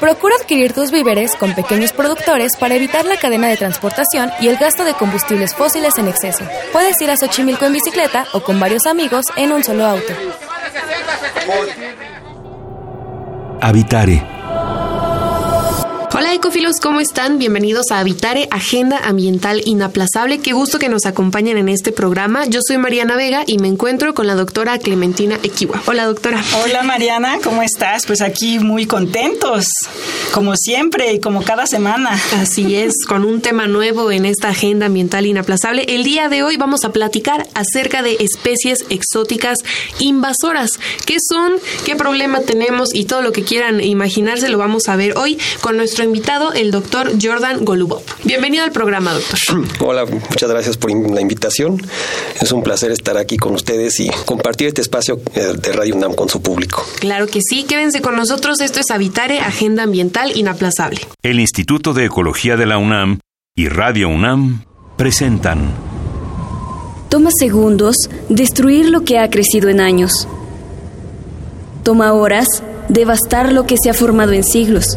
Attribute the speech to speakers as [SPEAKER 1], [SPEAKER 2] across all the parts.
[SPEAKER 1] Procura adquirir tus víveres con pequeños productores para evitar la cadena de transportación y el gasto de combustibles fósiles en exceso. Puedes ir a Xochimilco en bicicleta o con varios amigos en un solo auto.
[SPEAKER 2] Habitare
[SPEAKER 3] Hola ecofilos, ¿cómo están? Bienvenidos a Habitare, Agenda Ambiental Inaplazable. Qué gusto que nos acompañen en este programa. Yo soy Mariana Vega y me encuentro con la doctora Clementina Equiwa. Hola doctora.
[SPEAKER 4] Hola Mariana, ¿cómo estás? Pues aquí muy contentos, como siempre y como cada semana.
[SPEAKER 3] Así es, con un tema nuevo en esta Agenda Ambiental Inaplazable. El día de hoy vamos a platicar acerca de especies exóticas invasoras. ¿Qué son? ¿Qué problema tenemos? Y todo lo que quieran imaginarse lo vamos a ver hoy con nuestro invitado, el doctor Jordan Golubov. Bienvenido al programa, doctor.
[SPEAKER 5] Hola, muchas gracias por la invitación. Es un placer estar aquí con ustedes y compartir este espacio eh, de Radio UNAM con su público.
[SPEAKER 3] Claro que sí, quédense con nosotros. Esto es Habitare, Agenda Ambiental Inaplazable.
[SPEAKER 2] El Instituto de Ecología de la UNAM y Radio UNAM presentan.
[SPEAKER 6] Toma segundos destruir lo que ha crecido en años. Toma horas devastar lo que se ha formado en siglos.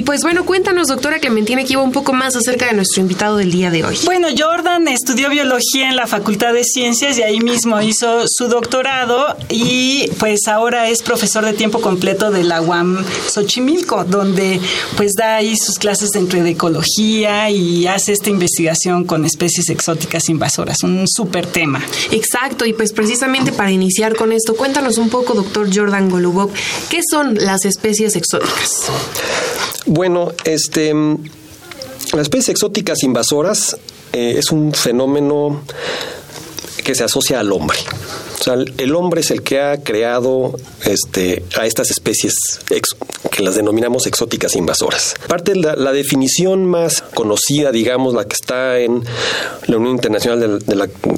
[SPEAKER 3] Y pues bueno, cuéntanos, doctora, tiene aquí un poco más acerca de nuestro invitado del día de hoy.
[SPEAKER 4] Bueno, Jordan estudió biología en la Facultad de Ciencias y ahí mismo hizo su doctorado y pues ahora es profesor de tiempo completo de la UAM Xochimilco, donde pues da ahí sus clases dentro de ecología y hace esta investigación con especies exóticas invasoras, un súper tema.
[SPEAKER 3] Exacto, y pues precisamente para iniciar con esto, cuéntanos un poco, doctor Jordan Golubov, ¿qué son las especies exóticas?
[SPEAKER 5] Bueno, este, las especies exóticas invasoras eh, es un fenómeno que se asocia al hombre. O sea, el hombre es el que ha creado este, a estas especies que las denominamos exóticas invasoras. Parte de la, definición más conocida, digamos, la que está en la Unión Internacional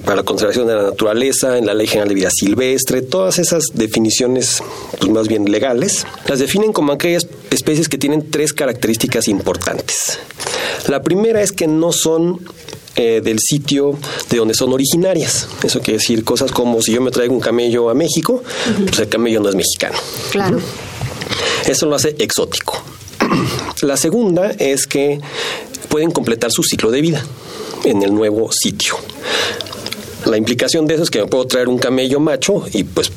[SPEAKER 5] para la Conservación de la Naturaleza, en la Ley General de Vida Silvestre, todas esas definiciones pues, más bien legales, las definen como aquellas especies que tienen tres características importantes. La primera es que no son eh, del sitio de donde son originarias. Eso quiere decir cosas como si yo me traigo un camello a México, pues el camello no es mexicano.
[SPEAKER 3] Claro.
[SPEAKER 5] Eso lo hace exótico. La segunda es que pueden completar su ciclo de vida en el nuevo sitio. La implicación de eso es que me puedo traer un camello macho y pues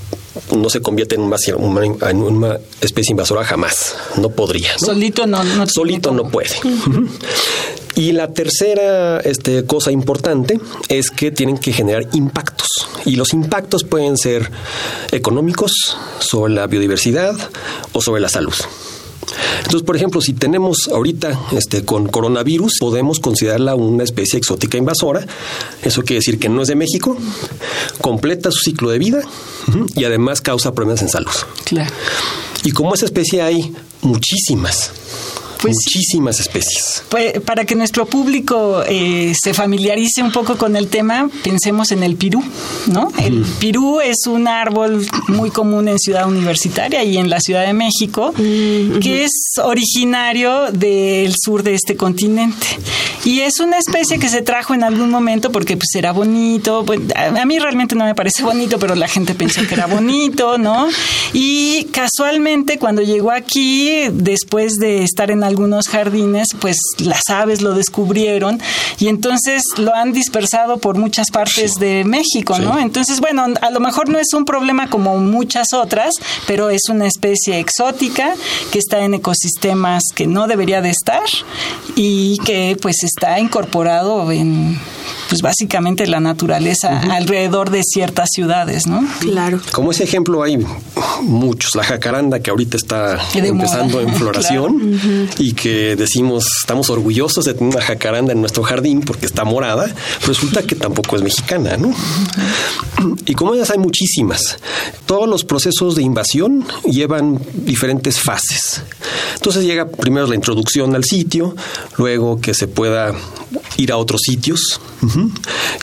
[SPEAKER 5] no se convierte en una, en una especie invasora jamás. No podría.
[SPEAKER 4] Solito no, no
[SPEAKER 5] Solito no puede. Y la tercera este, cosa importante es que tienen que generar impactos. Y los impactos pueden ser económicos, sobre la biodiversidad o sobre la salud. Entonces, por ejemplo, si tenemos ahorita este, con coronavirus, podemos considerarla una especie exótica invasora. Eso quiere decir que no es de México, completa su ciclo de vida y además causa problemas en salud.
[SPEAKER 4] Claro.
[SPEAKER 5] Y como esa especie hay muchísimas,
[SPEAKER 4] Pues
[SPEAKER 5] muchísimas especies.
[SPEAKER 4] Pues, para que nuestro público eh, se familiarice un poco con el tema, pensemos en el pirú, ¿no? El pirú es un árbol muy común en Ciudad Universitaria y en la Ciudad de México, que es originario del sur de este continente. Y es una especie que se trajo en algún momento porque pues era bonito. Pues, a mí realmente no me parece bonito, pero la gente pensó que era bonito, ¿no? Y casualmente cuando llegó aquí, después de estar en algunos jardines, pues las aves lo descubrieron y entonces lo han dispersado por muchas partes de México, ¿no? Entonces, bueno, a lo mejor no es un problema como muchas otras, pero es una especie exótica que está en ecosistemas que no debería de estar y que pues está incorporado en pues básicamente la naturaleza alrededor de ciertas ciudades, ¿no?
[SPEAKER 3] Claro.
[SPEAKER 5] Como ese ejemplo hay muchos. La jacaranda que ahorita está empezando en floración y que decimos estamos orgullosos de tener una jacaranda en nuestro jardín porque está morada, resulta que tampoco es mexicana, ¿no? Y como ellas hay muchísimas, todos los procesos de invasión llevan diferentes fases. Entonces llega primero la introducción al sitio, luego que se pueda ir a otros sitios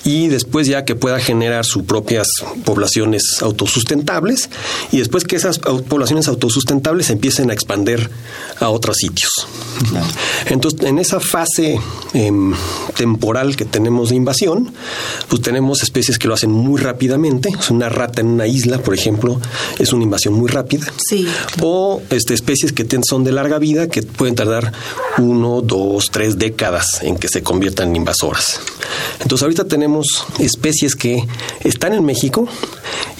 [SPEAKER 5] y después ya que pueda generar sus propias poblaciones autosustentables y después que esas poblaciones autosustentables empiecen a expander a otros sitios. Entonces, en esa fase em, temporal que tenemos de invasión, pues tenemos especies que lo hacen muy rápidamente. una rata en una isla, por ejemplo, es una invasión muy rápida.
[SPEAKER 3] Sí.
[SPEAKER 5] O este, especies que son de larga vida, que pueden tardar uno, dos, tres décadas en que se conviertan en invasoras. Entonces, ahorita tenemos especies que están en México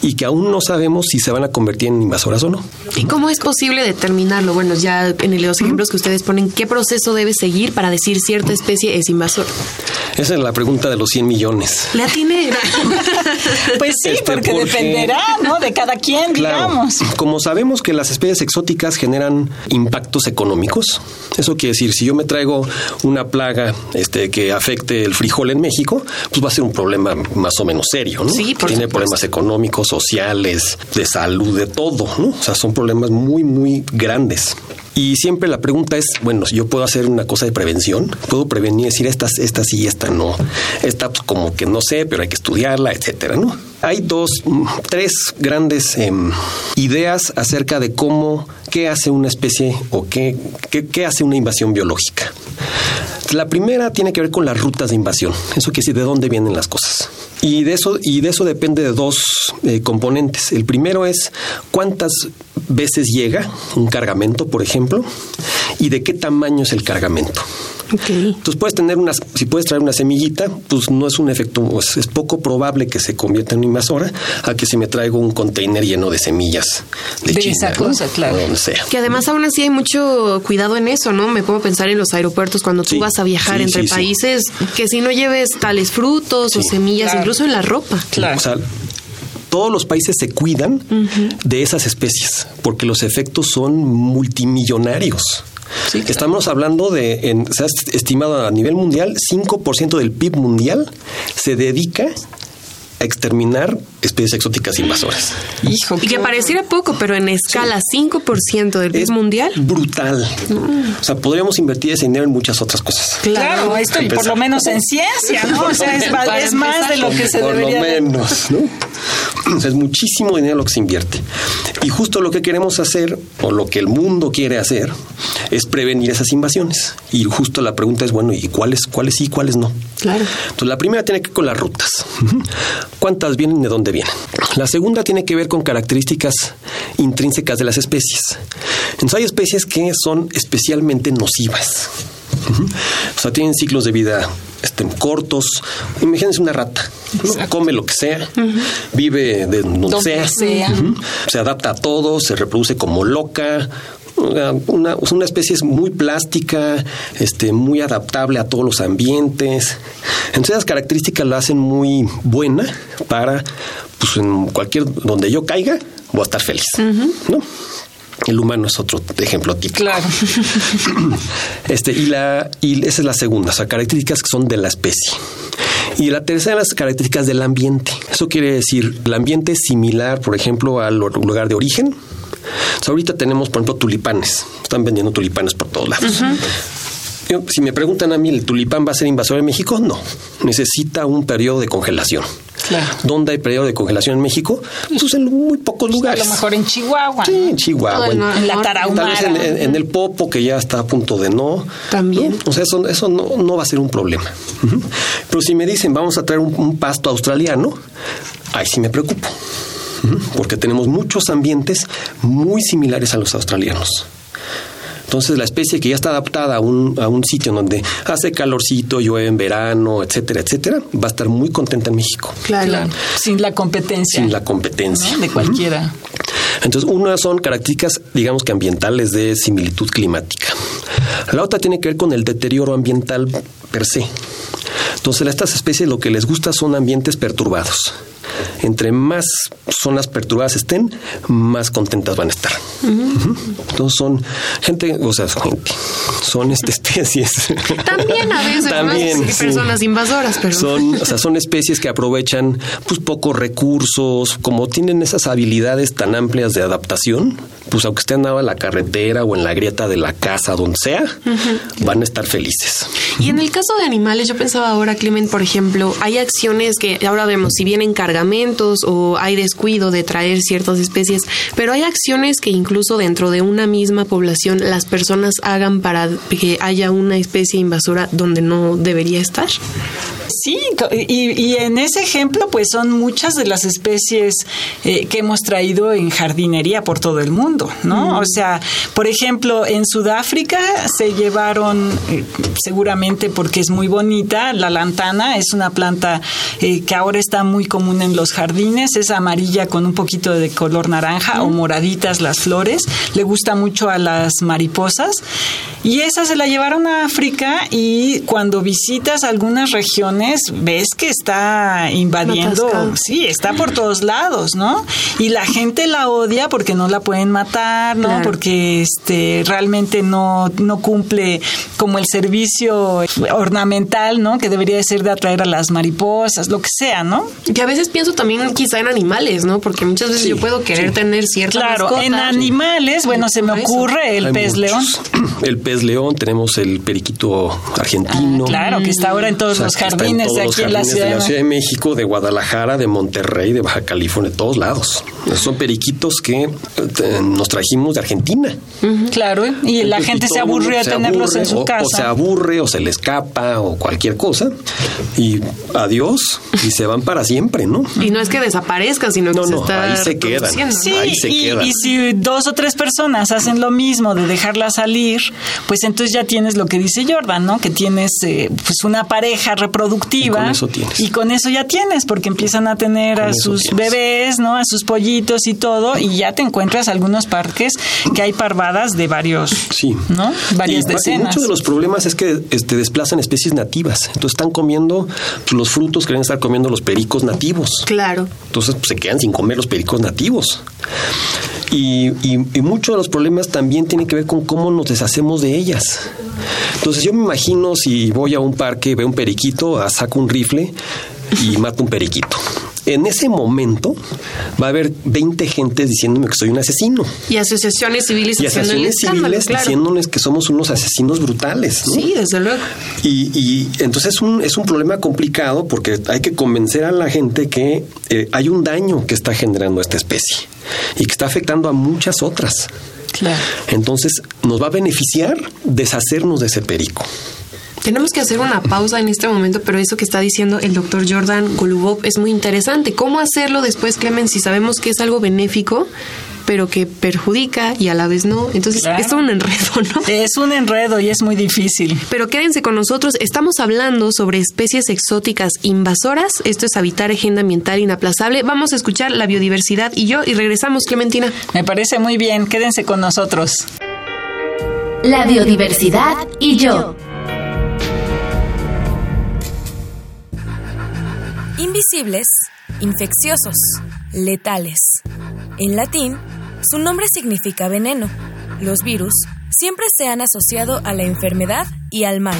[SPEAKER 5] y que aún no sabemos si se van a convertir en invasoras o no.
[SPEAKER 3] ¿Y cómo es posible determinarlo? Bueno, ya en los ejemplos que ustedes ponen, ¿qué proceso debe seguir para decir cierta especie es invasora?
[SPEAKER 5] Esa es la pregunta de los 100 millones.
[SPEAKER 3] La tiene.
[SPEAKER 4] pues sí, este, porque, dependerá, ¿no? De cada quien, digamos.
[SPEAKER 5] Como sabemos que las especies exóticas generan impactos económicos, eso quiere decir, si yo me traigo una plaga este, que afecte el frijol en México, pues va a ser un problema más o menos serio, ¿no?
[SPEAKER 3] Sí,
[SPEAKER 5] Tiene problemas económicos, sociales, de salud, de todo, ¿no? O sea, son problemas muy, muy grandes. Y siempre la pregunta es, bueno, si yo puedo hacer una cosa de prevención, puedo prevenir, decir estas, esta sí, esta no, esta pues, como que no sé, pero hay que estudiarla, etcétera, ¿no? Hay dos, mm, tres grandes em, ideas acerca de cómo, qué hace una especie o qué, qué hace una invasión biológica. La primera tiene que ver con las rutas de invasión. Eso quiere decir de dónde vienen las cosas. Y de eso, y de eso depende de dos eh, componentes. El primero es cuántas veces llega un cargamento, por ejemplo, y de qué tamaño es el cargamento. Entonces puedes tener unas, si puedes traer una semillita, pues no es un efecto, pues, es poco probable que se convierta en una invasora a que si me traigo un container lleno de semillas de,
[SPEAKER 4] esa cosa, claro.
[SPEAKER 3] Que además aún así hay mucho cuidado en eso, ¿no? Me puedo pensar en los aeropuertos cuando tú vas a viajar entre países, que si no lleves tales frutos o semillas, incluso en la ropa.
[SPEAKER 5] Claro. O sea, todos los países se cuidan de esas especies porque los efectos son multimillonarios. Estamos hablando de, en, se ha estimado a nivel mundial, 5% del PIB mundial se dedica exterminar especies exóticas invasoras.
[SPEAKER 3] Hijo, y que pareciera poco, pero en escala 5% del PIB mundial.
[SPEAKER 5] Brutal. O sea, podríamos invertir ese dinero en muchas otras cosas.
[SPEAKER 4] Claro, esto por lo menos en ciencia, ¿no? O sea, es, más de lo que se
[SPEAKER 5] por
[SPEAKER 4] debería.
[SPEAKER 5] Por lo menos, ¿no? O sea, es muchísimo dinero lo que se invierte. Y justo lo que queremos hacer, o lo que el mundo quiere hacer, es prevenir esas invasiones. Y justo la pregunta es, bueno, ¿y cuáles, cuáles sí, cuáles no?
[SPEAKER 3] Claro.
[SPEAKER 5] Entonces, la primera tiene que ver con las rutas. ¿Cuántas vienen de dónde vienen? La segunda tiene que ver con características intrínsecas de las especies. Entonces, hay especies que son especialmente nocivas. O sea, tienen ciclos de vida este, cortos. Imagínense una rata. Come lo que sea, vive de donde, sea, se adapta a todo, se reproduce como loca, una, una, especie muy plástica, este, muy adaptable a todos los ambientes. Entonces, esas características la hacen muy buena para, pues, en cualquier, donde yo caiga, voy a estar feliz, ¿no? El humano es otro ejemplo típico.
[SPEAKER 4] Claro.
[SPEAKER 5] Este, y, la, y esa es la segunda, o sea, características que son de la especie. Y la tercera, las características del ambiente. Eso quiere decir, el ambiente es similar, por ejemplo, al lugar de origen. Ahorita tenemos, por ejemplo, tulipanes. Están vendiendo tulipanes por todos lados. Si me preguntan a mí, ¿el tulipán va a ser invasor en México? No. Necesita un periodo de congelación.
[SPEAKER 4] Claro.
[SPEAKER 5] ¿Dónde hay periodo de congelación en México? Pues en muy pocos lugares.
[SPEAKER 4] A lo mejor en Chihuahua.
[SPEAKER 5] Sí, en Chihuahua.
[SPEAKER 4] en, la Tarahumara.
[SPEAKER 5] Tal vez en, el Popo, que ya está a punto de no.
[SPEAKER 3] También.
[SPEAKER 5] O sea, eso, eso no, va a ser un problema. Pero si me dicen, vamos a traer un, pasto australiano, ahí sí me preocupo. Porque tenemos muchos ambientes muy similares a los australianos. Entonces la especie que ya está adaptada a un, a un sitio donde hace calorcito, llueve en verano, etcétera, etcétera, va a estar muy contenta en México.
[SPEAKER 4] Claro. Sin la competencia.
[SPEAKER 5] Sin la competencia.
[SPEAKER 4] De cualquiera.
[SPEAKER 5] Entonces, una son características, digamos que ambientales de similitud climática. La otra tiene que ver con el deterioro ambiental per se. Entonces, a estas especies lo que les gusta son ambientes perturbados. Entre más zonas perturbadas estén, más contentas van a estar. Entonces son gente, o sea, son gente, son este, especies.
[SPEAKER 3] También a veces,
[SPEAKER 5] También,
[SPEAKER 3] personas invasoras, pero...
[SPEAKER 5] Son, o sea, son especies que aprovechan pues pocos recursos, como tienen esas habilidades tan amplias de adaptación, pues aunque estén en la carretera o en la grieta de la casa, donde sea, van a estar felices.
[SPEAKER 3] Y en el caso de animales, yo pensaba ahora, Clement, por ejemplo, hay acciones que ahora vemos, si vienen o hay descuido de traer ciertas especies, pero hay acciones que incluso dentro de una misma población las personas hagan para que haya una especie invasora donde no debería estar.
[SPEAKER 4] Sí, y en ese ejemplo, pues son muchas de las especies eh, que hemos traído en jardinería por todo el mundo, ¿no? O sea, por ejemplo, en Sudáfrica se llevaron, eh, seguramente porque es muy bonita, la lantana, es una planta eh, que ahora está muy común en los jardines, es amarilla con un poquito de color naranja o moraditas las flores, le gusta mucho a las mariposas, y esa se la llevaron a África y cuando visitas algunas regiones ves que está invadiendo, sí, está por todos lados, ¿no? Y la gente la odia porque no la pueden matar, ¿no?
[SPEAKER 3] Claro.
[SPEAKER 4] Porque este realmente no, no cumple como el servicio ornamental, ¿no? Que debería de ser de atraer a las mariposas, lo que sea, ¿no?
[SPEAKER 3] Que a veces pienso también quizá en animales, ¿no? Porque muchas veces yo puedo querer tener cierta
[SPEAKER 4] Claro,
[SPEAKER 3] mascota.
[SPEAKER 4] en animales, bueno, se me ocurre el
[SPEAKER 5] Hay
[SPEAKER 4] pez
[SPEAKER 5] muchos.
[SPEAKER 4] león.
[SPEAKER 5] El pez león, tenemos el periquito argentino.
[SPEAKER 4] Ah, claro, que está ahora en todos
[SPEAKER 5] O sea,
[SPEAKER 4] los jardines
[SPEAKER 5] todos
[SPEAKER 4] de
[SPEAKER 5] los
[SPEAKER 4] aquí en la ciudad.
[SPEAKER 5] de la Ciudad de México, de Guadalajara, de Monterrey, de Baja California, de todos lados. Son periquitos que eh, nos trajimos de Argentina.
[SPEAKER 4] Claro, y la
[SPEAKER 5] Entonces,
[SPEAKER 4] gente se aburrió de tenerlos
[SPEAKER 5] aburre,
[SPEAKER 4] en su
[SPEAKER 5] o-
[SPEAKER 4] casa.
[SPEAKER 5] O se aburre, o se le escapa, o cualquier cosa. Y adiós, y se van para siempre, ¿no?
[SPEAKER 3] Y no es que desaparezca, sino que
[SPEAKER 5] No,
[SPEAKER 3] se
[SPEAKER 5] no,
[SPEAKER 3] está
[SPEAKER 5] ahí se
[SPEAKER 3] ¿no?
[SPEAKER 4] Sí,
[SPEAKER 5] Ahí se
[SPEAKER 4] y,
[SPEAKER 5] quedan.
[SPEAKER 4] y si dos o tres personas hacen lo mismo de dejarla salir, pues entonces ya tienes lo que dice Jordan, ¿no? Que tienes eh, pues una pareja reproductiva.
[SPEAKER 5] Y con eso tienes.
[SPEAKER 4] Y con eso ya tienes, porque empiezan a tener
[SPEAKER 5] Con
[SPEAKER 4] a sus
[SPEAKER 5] tienes.
[SPEAKER 4] bebés, ¿no? A sus pollitos y todo, y ya te encuentras algunos parques que hay parvadas de varios,
[SPEAKER 5] Sí.
[SPEAKER 4] ¿no? Varias
[SPEAKER 5] y,
[SPEAKER 4] decenas.
[SPEAKER 5] muchos de los problemas es que este, desplazan especies nativas. Entonces están comiendo los frutos, quieren estar comiendo los pericos nativos.
[SPEAKER 3] Claro.
[SPEAKER 5] Entonces pues, se quedan sin comer los pericos nativos. Y, y, y muchos de los problemas también tienen que ver con cómo nos deshacemos de ellas. Entonces yo me imagino si voy a un parque, veo un periquito, saco un rifle y mato un periquito. En ese momento va a haber 20 gentes diciéndome que soy un asesino.
[SPEAKER 3] Y asociaciones civiles
[SPEAKER 5] Y asociaciones civiles
[SPEAKER 3] claro.
[SPEAKER 5] diciéndoles que somos unos asesinos brutales. ¿no?
[SPEAKER 3] Sí, desde luego.
[SPEAKER 5] Y, y entonces es un, es un problema complicado porque hay que convencer a la gente que eh, hay un daño que está generando esta especie y que está afectando a muchas otras.
[SPEAKER 4] Claro.
[SPEAKER 5] Entonces nos va a beneficiar deshacernos de ese perico.
[SPEAKER 3] Tenemos que hacer una pausa en este momento, pero eso que está diciendo el doctor Jordan Golubov es muy interesante. ¿Cómo hacerlo después, Clemen, si sabemos que es algo benéfico, pero que perjudica y a la vez no? Entonces,
[SPEAKER 4] Claro.
[SPEAKER 3] es un enredo, ¿no?
[SPEAKER 4] Es un enredo y es muy difícil.
[SPEAKER 3] Pero quédense con nosotros, estamos hablando sobre especies exóticas invasoras. Esto es Habitar Agenda Ambiental Inaplazable. Vamos a escuchar la biodiversidad y yo y regresamos, Clementina.
[SPEAKER 4] Me parece muy bien, quédense con nosotros.
[SPEAKER 7] La biodiversidad y yo.
[SPEAKER 1] Invisibles, infecciosos, letales. En latín, su nombre significa veneno. Los virus siempre se han asociado a la enfermedad y al mal.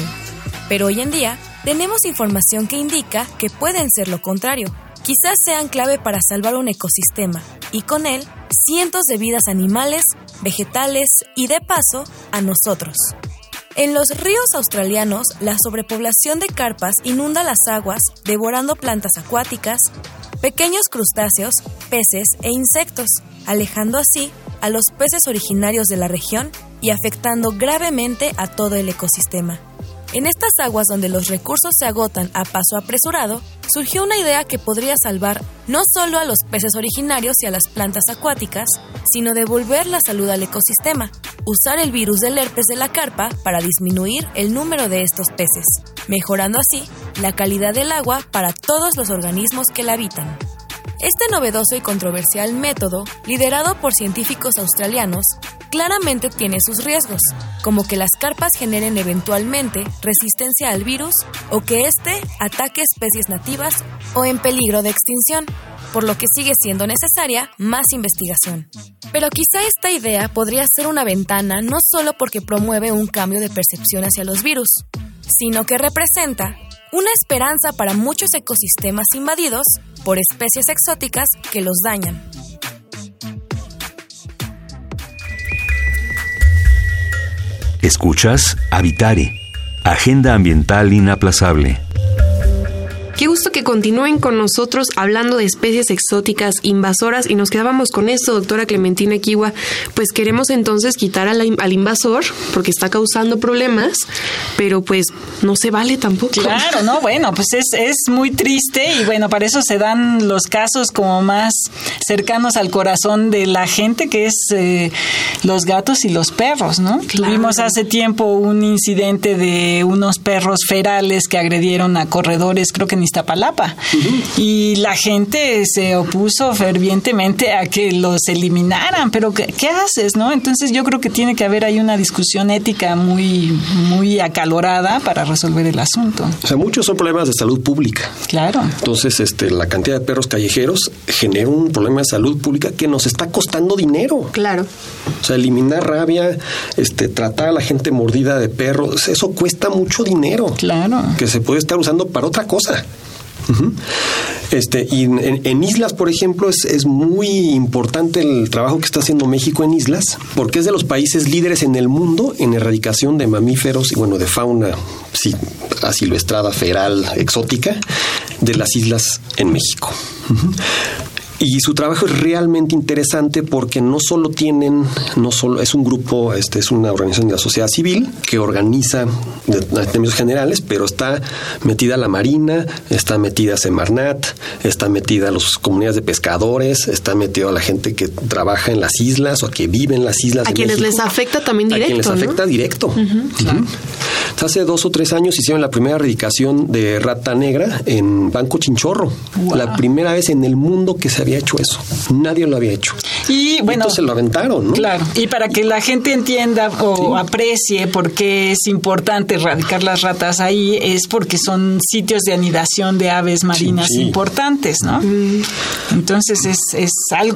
[SPEAKER 1] Pero hoy en día tenemos información que indica que pueden ser lo contrario. Quizás sean clave para salvar un ecosistema y con él cientos de vidas animales, vegetales y de paso a nosotros. En los ríos australianos, la sobrepoblación de carpas inunda las aguas, devorando plantas acuáticas, pequeños crustáceos, peces e insectos, alejando así a los peces originarios de la región y afectando gravemente a todo el ecosistema. En estas aguas donde los recursos se agotan a paso apresurado, surgió una idea que podría salvar no solo a los peces originarios y a las plantas acuáticas, sino devolver la salud al ecosistema, usar el virus del herpes de la carpa para disminuir el número de estos peces, mejorando así la calidad del agua para todos los organismos que la habitan. Este novedoso y controversial método, liderado por científicos australianos, claramente tiene sus riesgos, como que las carpas generen eventualmente resistencia al virus o que éste ataque especies nativas o en peligro de extinción, por lo que sigue siendo necesaria más investigación. Pero quizá esta idea podría ser una ventana no solo porque promueve un cambio de percepción hacia los virus, sino que representa una esperanza para muchos ecosistemas invadidos por especies exóticas que los dañan.
[SPEAKER 2] Escuchas Habitare, Agenda Ambiental Inaplazable.
[SPEAKER 3] Que continúen con nosotros hablando de especies exóticas invasoras y nos quedábamos con esto, doctora Clementina Kiwa. Pues queremos entonces quitar al, al invasor porque está causando problemas, pero pues no se vale tampoco.
[SPEAKER 4] Claro, no, bueno, pues es, es muy triste y bueno, para eso se dan los casos como más cercanos al corazón de la gente, que es eh, los gatos y los perros, ¿no? Tuvimos hace tiempo un incidente de unos perros ferales que agredieron a corredores, creo que en Iztapalapa. Y la gente se opuso fervientemente a que los eliminaran, pero ¿qué, ¿qué, haces, no? Entonces yo creo que tiene que haber ahí una discusión ética muy, muy acalorada para resolver el asunto.
[SPEAKER 5] O sea, muchos son problemas de salud pública.
[SPEAKER 4] Claro.
[SPEAKER 5] Entonces, este, la cantidad de perros callejeros genera un problema de salud pública que nos está costando dinero.
[SPEAKER 3] Claro.
[SPEAKER 5] O sea, eliminar rabia, este, tratar a la gente mordida de perros, eso cuesta mucho dinero.
[SPEAKER 4] Claro.
[SPEAKER 5] Que se puede estar usando para otra cosa. Este, y en, islas, por ejemplo, es, es, muy importante el trabajo que está haciendo México en islas, porque es de los países líderes en el mundo en erradicación de mamíferos y bueno, de fauna sí, asilvestrada, feral, exótica, de las islas en México. Y su trabajo es realmente interesante porque no solo tienen, no solo es un grupo, este es una organización de la sociedad civil que organiza de, de términos generales, pero está metida la Marina, está metida Semarnat, está metida las comunidades de pescadores, está metida la gente que trabaja en las islas o que vive en las islas.
[SPEAKER 3] A quienes
[SPEAKER 5] México,
[SPEAKER 3] les afecta también directo.
[SPEAKER 5] A quienes les
[SPEAKER 3] ¿no?
[SPEAKER 5] afecta directo. Uh
[SPEAKER 3] -huh,
[SPEAKER 5] claro. uh -huh. Hace dos o tres años hicieron la primera erradicación de rata negra en Banco Chinchorro. Wow. La primera vez en el mundo que se había hecho eso. Nadie lo había hecho.
[SPEAKER 4] Y bueno,
[SPEAKER 5] se lo aventaron, ¿no?
[SPEAKER 4] Claro. Y para que la gente entienda o sí. aprecie por qué es importante erradicar las ratas ahí, es porque son sitios de anidación de aves marinas sí, sí. importantes, ¿no? Mm. Entonces es, es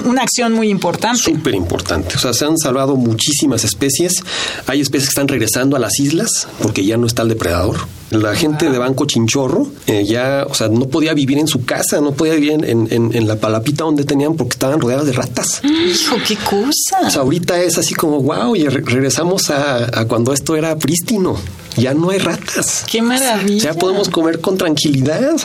[SPEAKER 4] una acción muy importante.
[SPEAKER 5] Súper importante. O sea, se han salvado muchísimas especies. Hay especies que están regresando a las islas porque ya no está el depredador. La gente de Banco Chinchorro eh, ya, o sea, no podía vivir en su casa, no podía vivir en, en, en, la palapita donde tenían porque estaban rodeadas de ratas.
[SPEAKER 4] Hijo, qué cosa.
[SPEAKER 5] O sea, ahorita es así como, wow, y re regresamos a, a, cuando esto era prístino. Ya no hay ratas.
[SPEAKER 4] Qué maravilla.
[SPEAKER 5] Ya podemos comer con tranquilidad.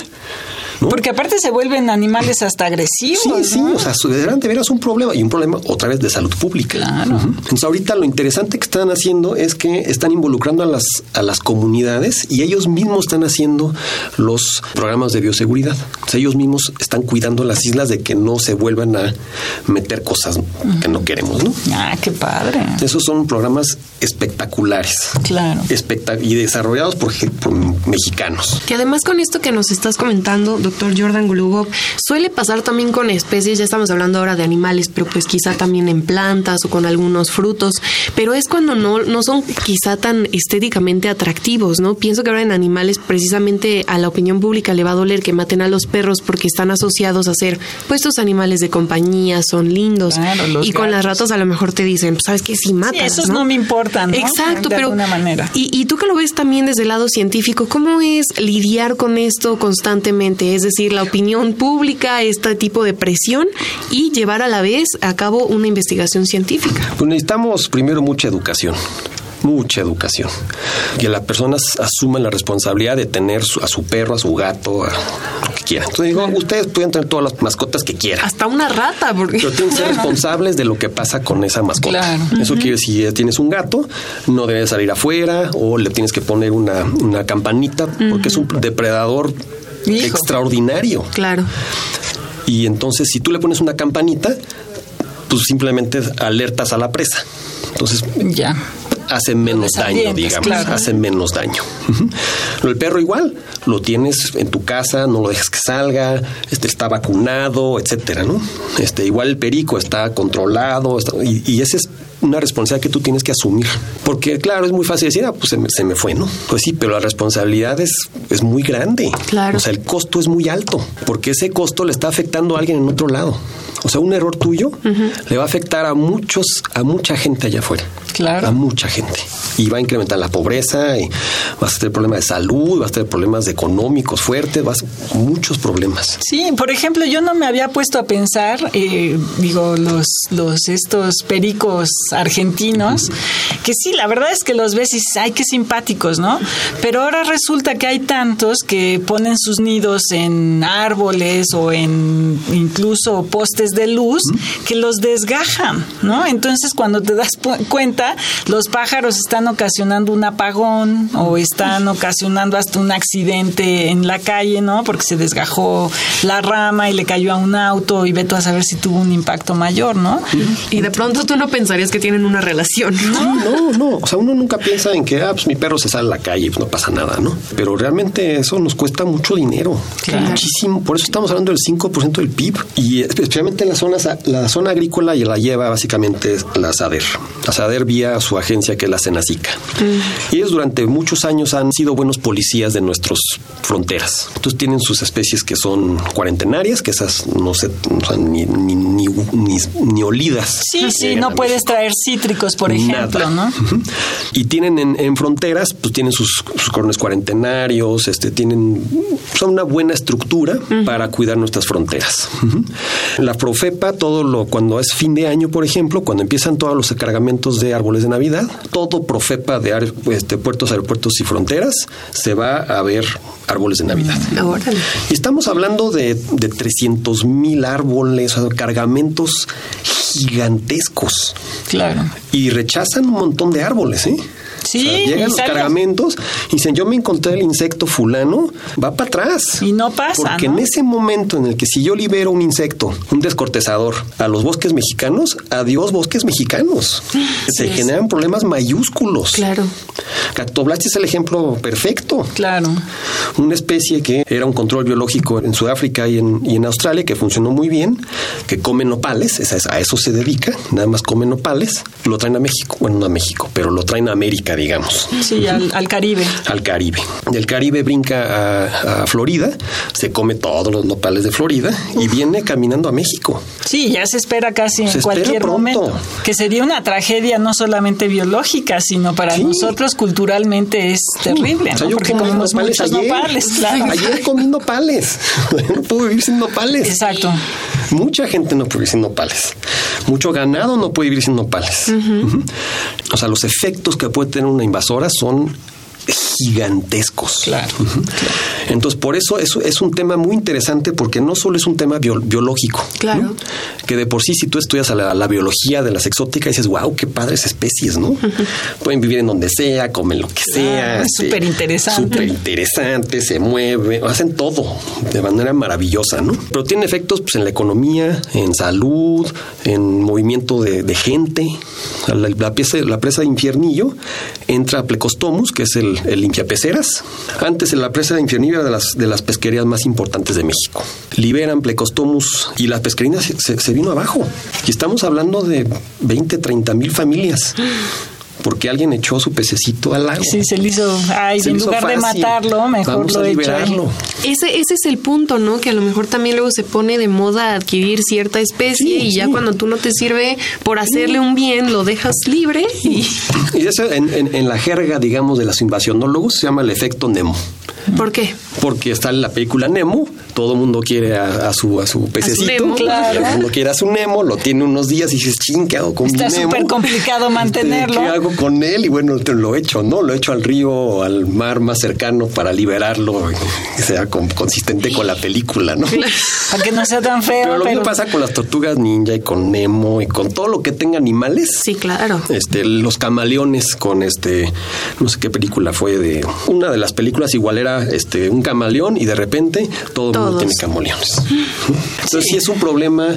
[SPEAKER 4] ¿No? Porque aparte se vuelven animales hasta agresivos.
[SPEAKER 5] Sí, ¿no? sí, o sea, deberán de veras un problema y un problema otra vez de salud pública.
[SPEAKER 4] Claro. Uh -huh.
[SPEAKER 5] Entonces, ahorita lo interesante que están haciendo es que están involucrando a las, a las comunidades y ellos mismos están haciendo los programas de bioseguridad. O sea, ellos mismos están cuidando las islas de que no se vuelvan a meter cosas uh -huh. que no queremos, ¿no?
[SPEAKER 4] Ah, qué padre.
[SPEAKER 5] Esos son programas espectaculares.
[SPEAKER 4] Claro.
[SPEAKER 5] Espectac y desarrollados por, por mexicanos.
[SPEAKER 3] Que además con esto que nos estás comentando, doctor Jordan Golubov, suele pasar también con especies, ya estamos hablando ahora de animales, pero pues quizá también en plantas o con algunos frutos, pero es cuando no, no son quizá tan estéticamente atractivos, ¿no? Pienso que ahora en animales precisamente a la opinión pública le va a doler que maten a los perros porque están asociados a ser pues estos animales de compañía, son lindos.
[SPEAKER 4] Claro,
[SPEAKER 3] y
[SPEAKER 4] gatos.
[SPEAKER 3] con las ratas a lo mejor te dicen, pues, sabes que si matas,
[SPEAKER 4] sí, esos
[SPEAKER 3] ¿no?
[SPEAKER 4] no me importan, ¿no?
[SPEAKER 3] Exacto,
[SPEAKER 4] de
[SPEAKER 3] pero
[SPEAKER 4] alguna manera.
[SPEAKER 3] Y, y tú que lo ves también desde el lado científico, ¿cómo es lidiar con esto constantemente? Es decir, la opinión pública, este tipo de presión y llevar a la vez a cabo una investigación científica.
[SPEAKER 5] Pues necesitamos primero mucha educación mucha educación. Que las personas asuman la responsabilidad de tener a su perro, a su gato, a lo que quieran. Entonces digo, ustedes pueden tener todas las mascotas que quieran.
[SPEAKER 3] Hasta una rata. Porque...
[SPEAKER 5] Pero tienen que ser responsables de lo que pasa con esa mascota.
[SPEAKER 4] Claro.
[SPEAKER 5] Eso uh -huh. quiere decir, si tienes un gato, no debe salir afuera o le tienes que poner una, una campanita porque uh -huh. es un depredador Hijo. extraordinario.
[SPEAKER 3] Claro.
[SPEAKER 5] Y entonces, si tú le pones una campanita, pues simplemente alertas a la presa. Entonces,
[SPEAKER 4] ya
[SPEAKER 5] hace menos daño, digamos, claro. hace menos daño. El perro igual, lo tienes en tu casa, no lo dejes que salga, este está vacunado, etcétera, ¿no? Este igual el perico está controlado está, y, y, ese es una responsabilidad que tú tienes que asumir. Porque, claro, es muy fácil decir, ah, pues se me, se me fue, ¿no? Pues sí, pero la responsabilidad es, es muy grande.
[SPEAKER 3] Claro.
[SPEAKER 5] O sea, el costo es muy alto, porque ese costo le está afectando a alguien en otro lado. O sea, un error tuyo le va a afectar a muchos, a mucha gente allá afuera.
[SPEAKER 4] Claro.
[SPEAKER 5] A mucha gente. Y va a incrementar la pobreza, y vas a tener problemas de salud, vas a tener problemas económicos fuertes, vas muchos problemas.
[SPEAKER 4] Sí, por ejemplo, yo no me había puesto a pensar, eh, digo, los, los estos pericos argentinos, que sí, la verdad es que los ves y dices, ay, qué simpáticos, ¿no? Pero ahora resulta que hay tantos que ponen sus nidos en árboles o en incluso postes de luz que los desgajan, ¿no? Entonces, cuando te das cuenta, los pájaros están ocasionando un apagón o están ocasionando hasta un accidente en la calle, ¿no? Porque se desgajó la rama y le cayó a un auto y ve tú a saber si tuvo un impacto mayor, ¿no?
[SPEAKER 3] Y de pronto tú no pensarías que tienen una relación.
[SPEAKER 5] No, no, no. O sea, uno nunca piensa en que, ah, pues mi perro se sale a la calle, pues no pasa nada, ¿no? Pero realmente eso nos cuesta mucho dinero. Muchísimo. Por eso estamos hablando del 5% del PIB. Y especialmente en las zonas, la zona agrícola y la lleva básicamente la SADER. La SADER vía su agencia que es la Senacica. Y ellos durante muchos años han sido buenos policías de nuestras fronteras. Entonces tienen sus especies que son cuarentenarias, que esas no se, o sea, ni, ni, ni, ni, olidas.
[SPEAKER 4] Sí, sí, no puedes traer cítricos, por ejemplo,
[SPEAKER 5] Nada.
[SPEAKER 4] ¿no?
[SPEAKER 5] Y tienen en, en fronteras, pues tienen sus, sus corones cuarentenarios, este, tienen, son una buena estructura para cuidar nuestras fronteras. La Profepa, todo lo, cuando es fin de año, por ejemplo, cuando empiezan todos los cargamentos de árboles de Navidad, todo Profepa de aer- este, puertos, aeropuertos y fronteras se va a ver árboles de Navidad.
[SPEAKER 3] Órale.
[SPEAKER 5] Y estamos hablando de, de 300 mil árboles, cargamentos gigantescos.
[SPEAKER 4] Claro.
[SPEAKER 5] Y rechazan un montón de árboles, ¿eh?
[SPEAKER 4] Sí,
[SPEAKER 5] O sea,
[SPEAKER 4] y
[SPEAKER 5] llegan los cargamentos y dicen, yo me encontré el insecto fulano, va para atrás.
[SPEAKER 4] Y no pasa,
[SPEAKER 5] Porque
[SPEAKER 4] ¿no?
[SPEAKER 5] en ese momento en el que si yo libero un insecto, un descortezador, a los bosques mexicanos, adiós bosques mexicanos. Se
[SPEAKER 3] es.
[SPEAKER 5] generan problemas mayúsculos.
[SPEAKER 3] Claro.
[SPEAKER 5] Cactoblastis es el ejemplo perfecto.
[SPEAKER 4] Claro.
[SPEAKER 5] Una especie que era un control biológico en Sudáfrica y en, y en Australia, que funcionó muy bien, que come nopales, es- a eso se dedica, nada más come nopales, lo traen a México, bueno, no a México, pero lo traen a América, digamos.
[SPEAKER 4] Sí, al, al Caribe.
[SPEAKER 5] Al Caribe. Del Caribe brinca a, a Florida, se come todos los nopales de Florida y viene caminando a México.
[SPEAKER 4] Sí, ya se espera casi
[SPEAKER 5] Se
[SPEAKER 4] en cualquier momento. Que sería una tragedia no solamente biológica, sino para
[SPEAKER 5] Sí.
[SPEAKER 4] nosotros culturalmente es terrible,
[SPEAKER 5] O sea,
[SPEAKER 4] ¿no?
[SPEAKER 5] yo
[SPEAKER 4] Porque comemos
[SPEAKER 5] nopales
[SPEAKER 4] muchos
[SPEAKER 5] ayer.
[SPEAKER 4] nopales, claro.
[SPEAKER 5] Ayer comí nopales. no puedo vivir sin nopales.
[SPEAKER 4] Exacto.
[SPEAKER 5] Mucha gente no puede vivir sin nopales. Mucho ganado no puede vivir sin nopales. O sea, los efectos que puede tener una invasora son gigantescos.
[SPEAKER 4] Claro.
[SPEAKER 5] Entonces, por eso es, es un tema muy interesante porque no solo es un tema bio- biológico.
[SPEAKER 3] Claro.
[SPEAKER 5] ¿no? Que de por sí, si tú estudias a la, la biología de las exóticas, dices, wow, qué padres especies, ¿no? Pueden vivir en donde sea, comen lo que sea.
[SPEAKER 4] es súper interesante.
[SPEAKER 5] Súper interesante, se mueve, hacen todo de manera maravillosa, ¿no? Pero tiene efectos pues, en la economía, en salud, en movimiento de, de gente. La pieza, la presa de Infiernillo entra a Plecostomus, que es el, el limpiapeceras. Antes la presa de Infiernillo era de las, de las pesquerías más importantes de México. Liberan Plecostomus y la pesquería se vino abajo. Y estamos hablando de 20, 30 mil familias. Porque alguien echó su pececito al lago.
[SPEAKER 4] Sí, se le hizo, ay,
[SPEAKER 5] Se
[SPEAKER 4] en
[SPEAKER 5] hizo
[SPEAKER 4] lugar de matarlo, mejor
[SPEAKER 5] Vamos
[SPEAKER 4] lo
[SPEAKER 5] a liberarlo.
[SPEAKER 3] Ese, ese es el punto, ¿no? Que a lo mejor también luego se pone de moda adquirir cierta especie
[SPEAKER 5] Sí,
[SPEAKER 3] y ya
[SPEAKER 5] sí.
[SPEAKER 3] cuando tú no te sirve por hacerle un bien, lo dejas libre y...
[SPEAKER 5] Y eso en, en- en la jerga, digamos, de los invasionólogos se llama el efecto Nemo.
[SPEAKER 3] ¿Por qué?
[SPEAKER 5] Porque está en la película Nemo, todo mundo quiere a, a su, a su pececito.
[SPEAKER 3] Nemo.
[SPEAKER 4] Claro.
[SPEAKER 5] Todo mundo quiere a su Nemo, lo tiene unos días y dices, ching, ¿qué hago con
[SPEAKER 4] Está
[SPEAKER 5] mi Nemo?
[SPEAKER 4] súper complicado
[SPEAKER 5] Este,
[SPEAKER 4] mantenerlo.
[SPEAKER 5] ¿Qué hago con él? Y bueno, lo echo, ¿no? Lo echo al río o al mar más cercano para liberarlo que sea con- consistente con la película, ¿no?
[SPEAKER 4] Para que no sea tan feo.
[SPEAKER 5] Pero lo
[SPEAKER 4] pero-
[SPEAKER 5] mismo pasa con las tortugas ninja y con Nemo y con todo lo que tenga animales.
[SPEAKER 3] Sí, claro.
[SPEAKER 5] Este, los camaleones con este, no sé qué película fue de una de las películas igual era este un camaleón y de repente todo
[SPEAKER 3] Todos.
[SPEAKER 5] tiene camaleones. Entonces sí. es un problema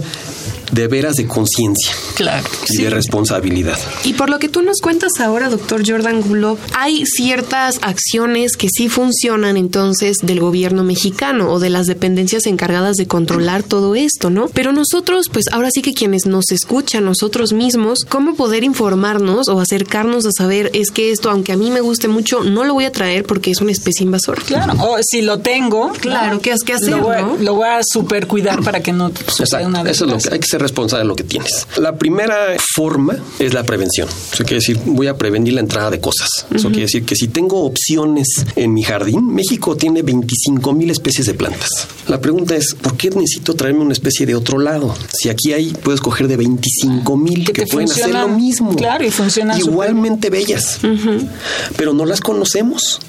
[SPEAKER 5] de veras de conciencia.
[SPEAKER 4] Claro.
[SPEAKER 5] Y de responsabilidad.
[SPEAKER 3] Y por lo que tú nos cuentas ahora, doctor Jordan Gulov, hay ciertas acciones que sí funcionan entonces del gobierno mexicano o de las dependencias encargadas de controlar todo esto, ¿no? Pero nosotros, pues ahora sí que quienes nos escuchan, nosotros mismos, ¿cómo poder informarnos o acercarnos a saber es que esto, aunque a mí me guste mucho, no lo voy a traer porque es una especie invasora?
[SPEAKER 4] Claro, o si lo tengo,
[SPEAKER 3] claro, ¿qué, que hacer?
[SPEAKER 4] Lo voy,
[SPEAKER 3] ¿no?
[SPEAKER 4] lo voy a super cuidar para que no
[SPEAKER 5] Exacto. Una Eso es lo que hay que ser responsable de lo que tienes. La primera forma es la prevención. Eso quiere decir, voy a prevenir la entrada de cosas. Eso uh -huh. quiere decir que si tengo opciones en mi jardín, México tiene 25 mil especies de plantas. La pregunta es, ¿por qué necesito traerme una especie de otro lado? Si aquí hay, puedes coger de 25 mil que, que pueden hacer lo mismo.
[SPEAKER 4] Claro, y funcionan
[SPEAKER 5] igualmente bellas, uh -huh. pero no las conocemos.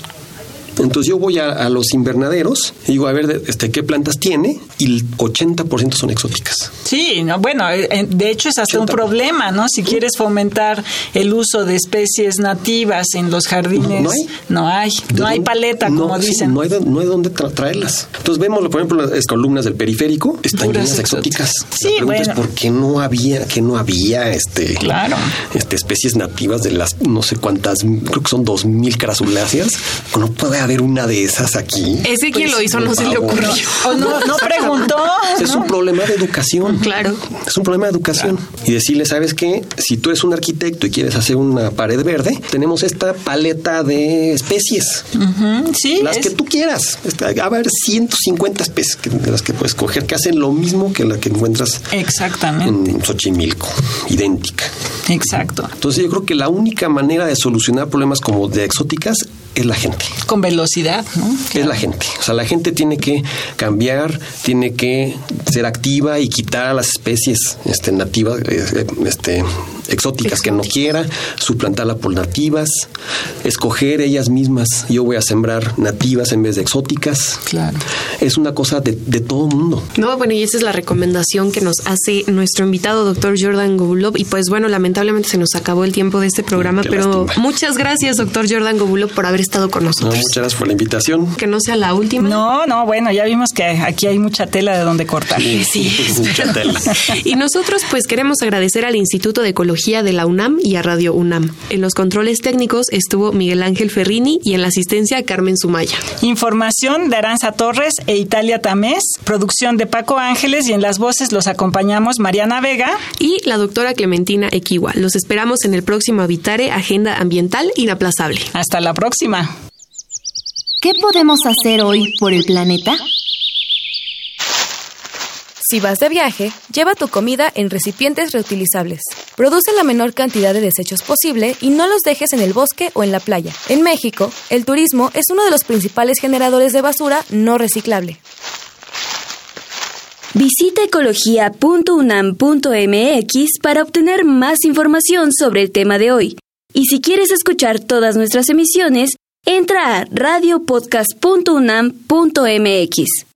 [SPEAKER 5] Entonces yo voy a, a, los invernaderos y digo, a ver, este, ¿qué plantas tiene? Y el 80% son exóticas.
[SPEAKER 4] Sí, no, bueno, de hecho es hasta 80%. un problema, ¿no? Si quieres fomentar el uso de especies nativas en los jardines, no hay, no hay, no hay paleta,
[SPEAKER 5] no,
[SPEAKER 4] como
[SPEAKER 5] sí,
[SPEAKER 4] dicen.
[SPEAKER 5] no, hay, no hay dónde tra traerlas. Entonces vemos, por ejemplo, las columnas del periférico están llenas exóticas.
[SPEAKER 4] Sí,
[SPEAKER 5] La
[SPEAKER 4] bueno.
[SPEAKER 5] es por qué no había, que no había este,
[SPEAKER 4] claro.
[SPEAKER 5] este, especies nativas de las no sé cuántas, creo que son 2.000 crasuláceas. No puede haber una de esas aquí.
[SPEAKER 3] Ese quien
[SPEAKER 5] Pues,
[SPEAKER 3] lo hizo no se le ocurrió.
[SPEAKER 4] O no, no preguntó.
[SPEAKER 5] Es un problema de educación.
[SPEAKER 3] Claro.
[SPEAKER 5] Es un problema de educación. Y decirle, ¿sabes qué? Si tú eres un arquitecto y quieres hacer una pared verde, tenemos esta paleta de especies.
[SPEAKER 4] Sí,
[SPEAKER 5] Las
[SPEAKER 4] es-
[SPEAKER 5] que tú quieras. Va a haber 150 especies que- de las que puedes coger que hacen lo mismo que la que encuentras
[SPEAKER 4] Exactamente,
[SPEAKER 5] en Xochimilco. Idéntica.
[SPEAKER 4] exacto.
[SPEAKER 5] Entonces yo creo que la única manera de solucionar problemas como de exóticas es la gente.
[SPEAKER 4] Con velocidad, ¿no?
[SPEAKER 5] Es la gente. O sea, la gente tiene que cambiar, tiene que ser activa y quitar a las especies este, nativas, eh, este, exóticas que no quiera, suplantarla por nativas, escoger ellas mismas. Yo voy a sembrar nativas en vez de exóticas.
[SPEAKER 4] Claro.
[SPEAKER 5] Es una cosa de, de todo mundo.
[SPEAKER 3] No, bueno, y esa es la recomendación que nos hace nuestro invitado, doctor Jordan Gobulov. Y pues bueno, lamentablemente se nos acabó el tiempo de este programa,
[SPEAKER 5] Qué
[SPEAKER 3] pero
[SPEAKER 5] lástima.
[SPEAKER 3] muchas gracias, doctor Jordan Gobulov, por haber estado con
[SPEAKER 5] No,
[SPEAKER 3] nosotros.
[SPEAKER 5] muchas gracias por la invitación.
[SPEAKER 3] Que no sea la última.
[SPEAKER 4] No, no, bueno, ya vimos que aquí hay mucha tela de donde cortar.
[SPEAKER 3] Sí,
[SPEAKER 5] Mucha tela.
[SPEAKER 3] Y nosotros pues queremos agradecer al Instituto de Ecología de la UNAM y a Radio UNAM. En los controles técnicos estuvo Miguel Ángel Ferrini y en la asistencia Carmen Sumaya.
[SPEAKER 4] Información de Aranza Torres e Italia Tamés, producción de Paco Ángeles y en las voces los acompañamos Mariana Vega.
[SPEAKER 3] Y la doctora Clementina Equiwa. Los esperamos en el próximo Habitare Agenda Ambiental Inaplazable.
[SPEAKER 4] Hasta la próxima.
[SPEAKER 7] ¿Qué podemos hacer hoy por el planeta?
[SPEAKER 1] Si vas de viaje, lleva tu comida en recipientes reutilizables. Produce la menor cantidad de desechos posible y no los dejes en el bosque o en la playa. En México, el turismo es uno de los principales generadores de basura no reciclable.
[SPEAKER 6] Visita ecología.unam.mx para obtener más información sobre el tema de hoy. Y si quieres escuchar todas nuestras emisiones, entra a radiopodcast.unam.mx.